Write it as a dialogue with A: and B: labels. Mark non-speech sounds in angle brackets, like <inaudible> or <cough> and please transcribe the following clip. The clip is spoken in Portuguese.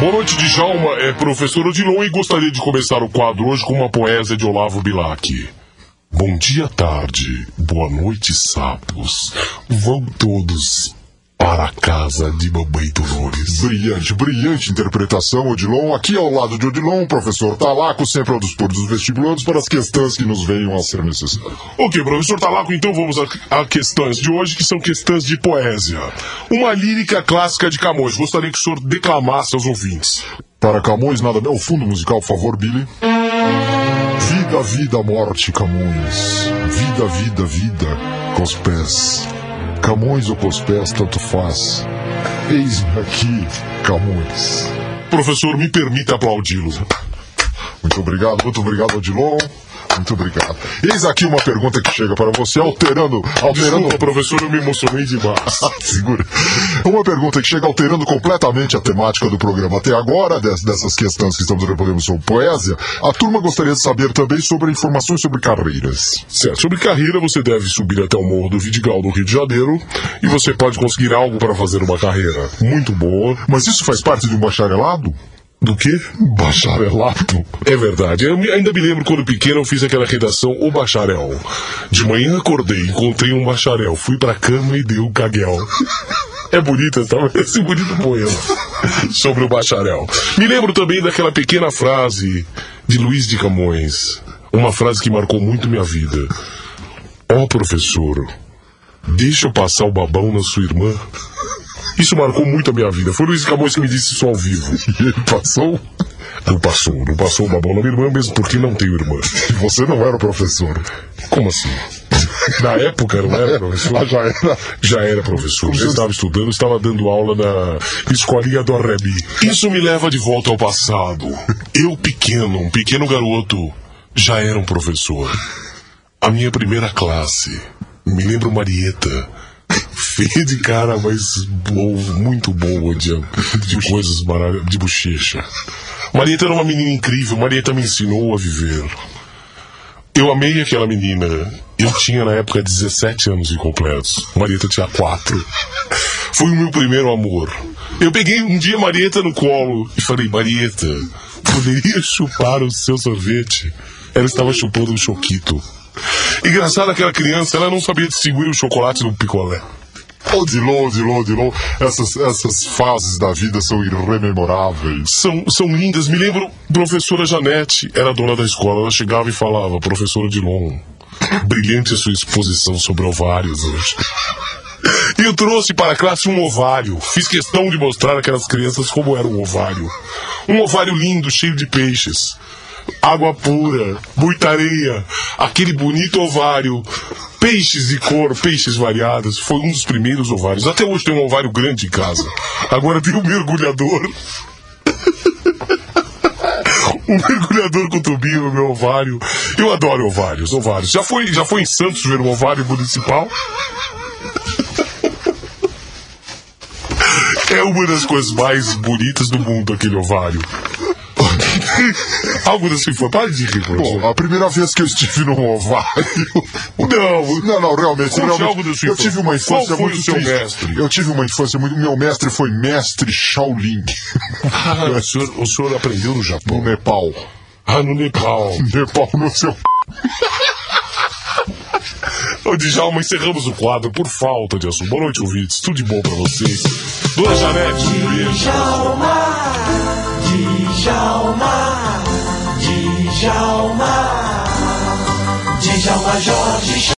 A: Boa noite, Djalma. É professor Odilon e gostaria de começar o quadro hoje com uma poesia de Olavo Bilac. Bom dia, tarde. Boa noite, sapos. Vão todos para a casa de Mamãe Dolores.
B: Brilhante, brilhante interpretação, Odilon. Aqui ao lado de Odilon, professor Talaco, sempre ao dispor dos vestibulantes para as questões que nos venham a ser necessárias.
A: Ok, professor Talaco, então vamos a, a questões de hoje, que são questões de poesia. Uma lírica clássica de Camões. Gostaria que o senhor declamasse aos ouvintes.
B: Para Camões, nada melhor. O fundo musical, por favor, Billy. Vida, vida, morte, Camões. Vida, vida, vida, com os pés. Camões ou os pés, tanto faz. Eis-me aqui, Camões.
A: Professor, me permita aplaudi-lo.
B: Muito obrigado, muito obrigado, Odilon. Muito obrigado. Eis aqui uma pergunta que chega para você, alterando. alterando...
A: Desculpa, professor, eu me emocionei demais. <laughs>
B: Segura. Uma pergunta que chega alterando completamente a temática do programa até agora, des- dessas questões que estamos respondendo sobre poesia. A turma gostaria de saber também sobre informações sobre carreiras.
A: Certo, sobre carreira, você deve subir até o Morro do Vidigal, no Rio de Janeiro, e você pode conseguir algo para fazer uma carreira muito boa.
B: Mas isso faz parte de um bacharelado?
A: Do quê?
B: Bacharelado?
A: É verdade. Eu ainda me lembro quando pequeno eu fiz aquela redação O Bacharel. De manhã acordei, encontrei um bacharel, fui pra cama e dei um caguel. É bonito essa, <laughs> esse bonito poema sobre o bacharel. Me lembro também daquela pequena frase de Luiz de Camões. Uma frase que marcou muito minha vida. Ó professor, deixa eu passar o babão na sua irmã. Isso marcou muito a minha vida. Foi Luiz de Camões que me disse isso ao vivo. <laughs>
B: E ele passou?
A: Não passou, não passou o babão na minha irmã, mesmo porque não tenho irmã.
B: E você não era o professor.
A: Como assim? Na época não era professor?
B: Ah, já era.
A: Já era professor, já estava estudando, estava dando aula na escolinha do Arrebi. Isso me leva de volta ao passado. Eu pequeno, um pequeno garoto, já era um professor. A minha primeira classe, me lembro Marieta, feia de cara, mas boa, muito boa de, de coisas maravilhosas, de bochecha. Marieta era uma menina incrível, Marieta me ensinou a viver. Eu amei aquela menina. Eu tinha na época 17 anos incompletos. Marieta tinha 4. Foi o meu primeiro amor. Eu peguei um dia Marieta no colo e falei: Marieta, poderia chupar o seu sorvete? Ela estava chupando um choquito. Engraçado aquela criança, ela não sabia distinguir o chocolate do picolé.
B: Odilon, Odilon, Odilon. Essas, essas fases da vida são irrememoráveis.
A: São, são lindas. Me lembro, professora Janete era dona da escola. Ela chegava e falava: Professora Dilon, brilhante a sua exposição sobre ovários hoje. E eu trouxe para a classe um ovário. Fiz questão de mostrar àquelas crianças como era um ovário. Um ovário lindo, cheio de peixes. Água pura, muita areia, aquele bonito ovário, peixes de cor, peixes variados. Foi um dos primeiros ovários. Até hoje tem um ovário grande em casa. Agora tem um mergulhador. <laughs> Um mergulhador com tubinho no meu ovário. Eu adoro ovários, ovários. Já foi, já foi em Santos ver um ovário municipal? <laughs> É uma das coisas mais bonitas do mundo, aquele ovário. <laughs> Algo assim foi. Para de rir, professor.
B: Bom, a primeira vez que eu estive num ovário. <laughs>
A: Não,
B: Não, não, realmente.
A: Conte
B: realmente
A: algo
B: eu
A: infância.
B: tive uma infância
A: Qual foi
B: muito
A: o seu
B: triste.
A: mestre?
B: Eu tive uma infância muito. Meu mestre foi mestre Shaolin,
A: Ah, o, senhor, o senhor aprendeu no
B: no
A: Japão?
B: Nepal.
A: Ah, no Nepal. <laughs>
B: Nepal no seu.
A: Ô, Djalma, encerramos o quadro por falta de assunto. Boa noite, ouvintes. Tudo de bom pra vocês. Dona Janete, um beijo.
C: Jorge.